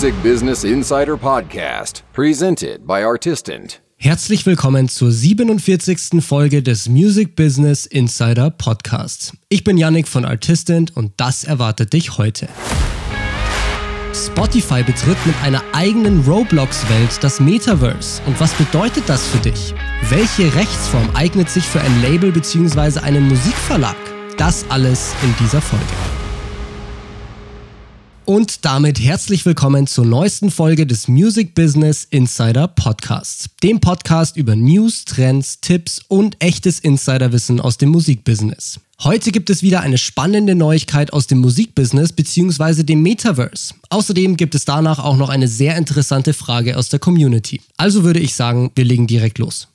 Music Business Insider Podcast, presented by Artistant. Herzlich willkommen zur 47. Folge des Music Business Insider Podcasts. Ich bin Yannick von Artistant und das erwartet dich heute. Spotify betritt mit einer eigenen Roblox-Welt das Metaverse. Und was bedeutet das für dich? Welche Rechtsform eignet sich für ein Label bzw. einen Musikverlag? Das alles in dieser Folge. Und damit herzlich willkommen zur neuesten Folge des Music Business Insider Podcasts. Dem Podcast über News, Trends, Tipps und echtes Insiderwissen aus dem Musikbusiness. Heute gibt es wieder eine spannende Neuigkeit aus dem Musikbusiness bzw. dem Metaverse. Außerdem gibt es danach auch noch eine sehr interessante Frage aus der Community. Also würde ich sagen, wir legen direkt los.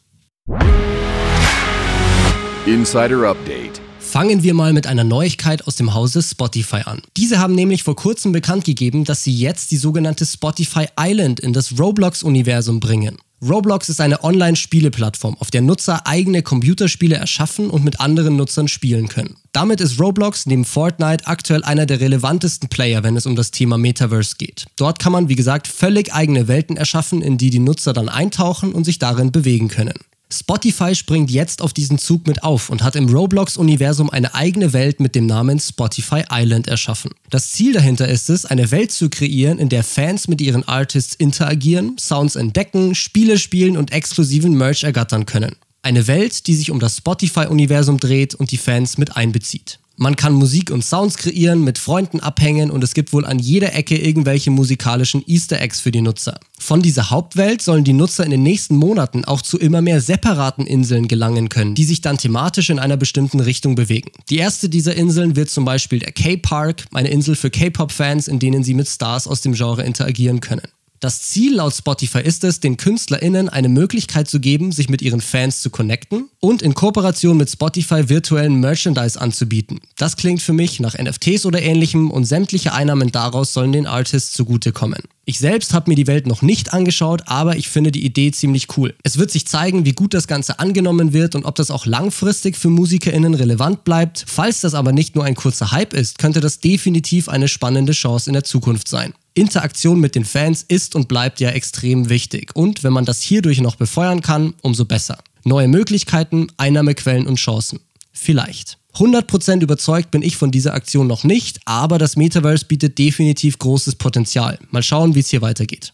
Insider Update. Fangen wir mal mit einer Neuigkeit aus dem Hause Spotify an. Diese haben nämlich vor kurzem bekannt gegeben, dass sie jetzt die sogenannte Spotify Island in das Roblox-Universum bringen. Roblox ist eine Online-Spieleplattform, auf der Nutzer eigene Computerspiele erschaffen und mit anderen Nutzern spielen können. Damit ist Roblox neben Fortnite aktuell einer der relevantesten Player, wenn es um das Thema Metaverse geht. Dort kann man, wie gesagt, völlig eigene Welten erschaffen, in die die Nutzer dann eintauchen und sich darin bewegen können. Spotify springt jetzt auf diesen Zug mit auf und hat im Roblox-Universum eine eigene Welt mit dem Namen Spotify Island erschaffen. Das Ziel dahinter ist es, eine Welt zu kreieren, in der Fans mit ihren Artists interagieren, Sounds entdecken, Spiele spielen und exklusiven Merch ergattern können. Eine Welt, die sich um das Spotify-Universum dreht und die Fans mit einbezieht. Man kann Musik und Sounds kreieren, mit Freunden abhängen und es gibt wohl an jeder Ecke irgendwelche musikalischen Easter Eggs für die Nutzer. Von dieser Hauptwelt sollen die Nutzer in den nächsten Monaten auch zu immer mehr separaten Inseln gelangen können, die sich dann thematisch in einer bestimmten Richtung bewegen. Die erste dieser Inseln wird zum Beispiel der K-Park, eine Insel für K-Pop-Fans, in denen sie mit Stars aus dem Genre interagieren können. Das Ziel laut Spotify ist es, den KünstlerInnen eine Möglichkeit zu geben, sich mit ihren Fans zu connecten und in Kooperation mit Spotify virtuellen Merchandise anzubieten. Das klingt für mich nach NFTs oder ähnlichem und sämtliche Einnahmen daraus sollen den Artists zugutekommen. Ich selbst habe mir die Welt noch nicht angeschaut, aber ich finde die Idee ziemlich cool. Es wird sich zeigen, wie gut das Ganze angenommen wird und ob das auch langfristig für MusikerInnen relevant bleibt. Falls das aber nicht nur ein kurzer Hype ist, könnte das definitiv eine spannende Chance in der Zukunft sein. Interaktion mit den Fans ist und bleibt ja extrem wichtig. Und wenn man das hierdurch noch befeuern kann, umso besser. Neue Möglichkeiten, Einnahmequellen und Chancen. Vielleicht. 100% überzeugt bin ich von dieser Aktion noch nicht, aber das Metaverse bietet definitiv großes Potenzial. Mal schauen, wie es hier weitergeht.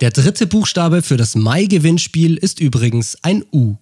Der dritte Buchstabe für das Mai-Gewinnspiel ist übrigens ein U.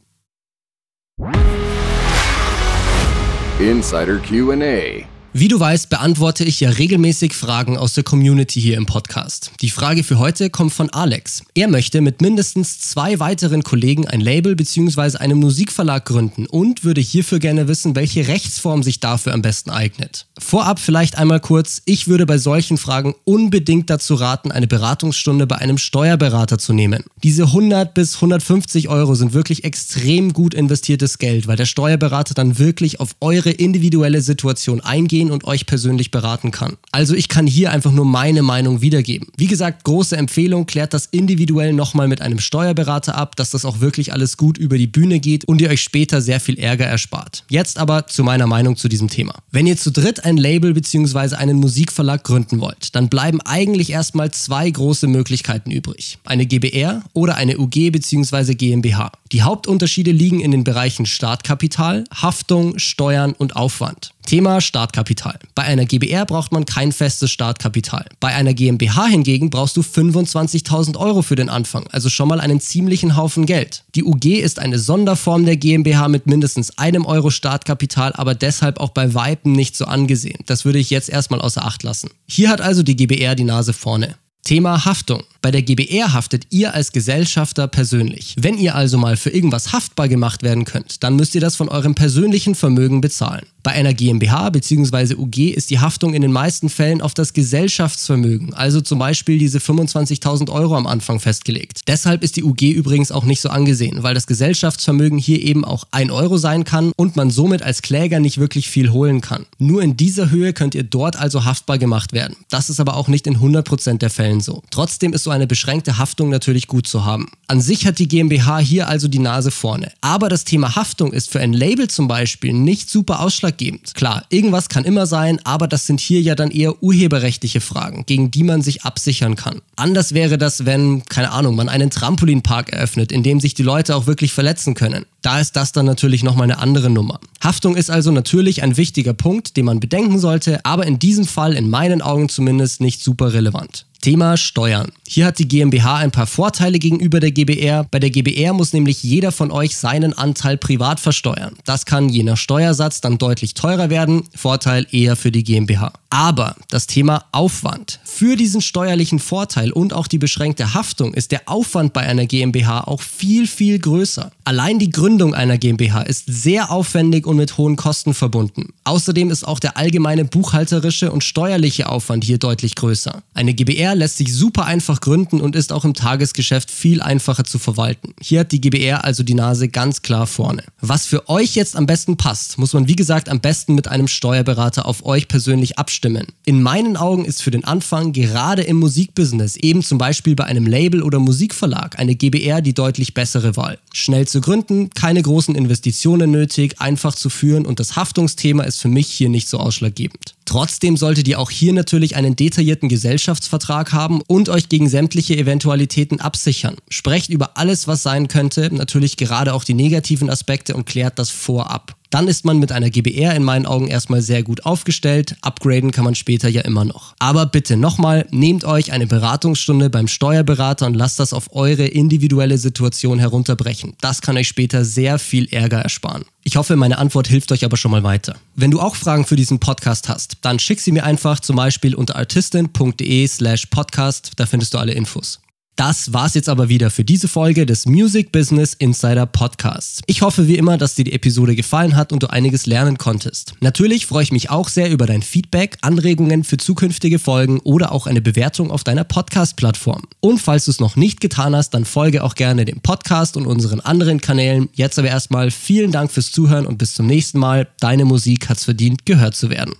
Insider QA. Wie du weißt, beantworte ich ja regelmäßig Fragen aus der Community hier im Podcast. Die Frage für heute kommt von Alex. Er möchte mit mindestens zwei weiteren Kollegen ein Label bzw. einen Musikverlag gründen und würde hierfür gerne wissen, welche Rechtsform sich dafür am besten eignet. Vorab vielleicht einmal kurz, ich würde bei solchen Fragen unbedingt dazu raten, eine Beratungsstunde bei einem Steuerberater zu nehmen. Diese 100 bis 150 Euro sind wirklich extrem gut investiertes Geld, weil der Steuerberater dann wirklich auf eure individuelle Situation eingehen sehen und euch persönlich beraten kann. Also ich kann hier einfach nur meine Meinung wiedergeben. Wie gesagt, große Empfehlung, klärt das individuell nochmal mit einem Steuerberater ab, dass das auch wirklich alles gut über die Bühne geht und ihr euch später sehr viel Ärger erspart. Jetzt aber zu meiner Meinung zu diesem Thema. Wenn ihr zu dritt ein Label bzw. einen Musikverlag gründen wollt, dann bleiben eigentlich erstmal zwei große Möglichkeiten übrig. Eine GBR oder eine UG bzw. GmbH. Die Hauptunterschiede liegen in den Bereichen Startkapital, Haftung, Steuern und Aufwand. Thema Startkapital. Bei einer GBR braucht man kein festes Startkapital. Bei einer GmbH hingegen brauchst du 25.000 Euro für den Anfang, also schon mal einen ziemlichen Haufen Geld. Die UG ist eine Sonderform der GmbH mit mindestens einem Euro Startkapital, aber deshalb auch bei Weitem nicht so angesehen. Das würde ich jetzt erstmal außer Acht lassen. Hier hat also die GBR die Nase vorne. Thema Haftung. Bei der GBR haftet ihr als Gesellschafter persönlich. Wenn ihr also mal für irgendwas haftbar gemacht werden könnt, dann müsst ihr das von eurem persönlichen Vermögen bezahlen. Bei einer GmbH bzw. UG ist die Haftung in den meisten Fällen auf das Gesellschaftsvermögen, also zum Beispiel diese 25.000 Euro am Anfang festgelegt. Deshalb ist die UG übrigens auch nicht so angesehen, weil das Gesellschaftsvermögen hier eben auch 1 Euro sein kann und man somit als Kläger nicht wirklich viel holen kann. Nur in dieser Höhe könnt ihr dort also haftbar gemacht werden. Das ist aber auch nicht in 100% der Fällen Fällen so. Trotzdem ist so eine beschränkte Haftung natürlich gut zu haben. An sich hat die GmbH hier also die Nase vorne. Aber das Thema Haftung ist für ein Label zum Beispiel nicht super ausschlaggebend. Klar, irgendwas kann immer sein, aber das sind hier ja dann eher urheberrechtliche Fragen, gegen die man sich absichern kann. Anders wäre das, wenn, keine Ahnung, man einen Trampolinpark eröffnet, in dem sich die Leute auch wirklich verletzen können. Da ist das dann natürlich nochmal eine andere Nummer. Haftung ist also natürlich ein wichtiger Punkt, den man bedenken sollte, aber in diesem Fall in meinen Augen zumindest nicht super relevant. Thema Steuern. Hier hat die GmbH ein paar Vorteile gegenüber der GBR. Bei der GBR muss nämlich jeder von euch seinen Anteil privat versteuern. Das kann je nach Steuersatz dann deutlich teurer werden. Vorteil eher für die GmbH. Aber das Thema Aufwand. Für diesen steuerlichen Vorteil und auch die beschränkte Haftung ist der Aufwand bei einer GmbH auch viel, viel größer. Allein die Gründung einer GmbH ist sehr aufwendig und mit hohen Kosten verbunden. Außerdem ist auch der allgemeine buchhalterische und steuerliche Aufwand hier deutlich größer. Eine GBR lässt sich super einfach gründen und ist auch im Tagesgeschäft viel einfacher zu verwalten. Hier hat die GBR also die Nase ganz klar vorne. Was für euch jetzt am besten passt, muss man wie gesagt am besten mit einem Steuerberater auf euch persönlich abstimmen. In meinen Augen ist für den Anfang gerade im Musikbusiness, eben zum Beispiel bei einem Label oder Musikverlag, eine GBR die deutlich bessere Wahl. Schnell zu gründen, keine großen Investitionen nötig, einfach zu führen und das Haftungsthema ist für mich hier nicht so ausschlaggebend. Trotzdem solltet ihr auch hier natürlich einen detaillierten Gesellschaftsvertrag haben und euch gegen sämtliche Eventualitäten absichern. Sprecht über alles, was sein könnte, natürlich gerade auch die negativen Aspekte und klärt das vorab. Dann ist man mit einer GBR in meinen Augen erstmal sehr gut aufgestellt. Upgraden kann man später ja immer noch. Aber bitte nochmal, nehmt euch eine Beratungsstunde beim Steuerberater und lasst das auf eure individuelle Situation herunterbrechen. Das kann euch später sehr viel Ärger ersparen. Ich hoffe, meine Antwort hilft euch aber schon mal weiter. Wenn du auch Fragen für diesen Podcast hast, dann schick sie mir einfach zum Beispiel unter artistin.de slash podcast, da findest du alle Infos. Das war's jetzt aber wieder für diese Folge des Music Business Insider Podcasts. Ich hoffe wie immer, dass dir die Episode gefallen hat und du einiges lernen konntest. Natürlich freue ich mich auch sehr über dein Feedback, Anregungen für zukünftige Folgen oder auch eine Bewertung auf deiner Podcast-Plattform. Und falls du es noch nicht getan hast, dann folge auch gerne dem Podcast und unseren anderen Kanälen. Jetzt aber erstmal vielen Dank fürs Zuhören und bis zum nächsten Mal. Deine Musik hat's verdient, gehört zu werden.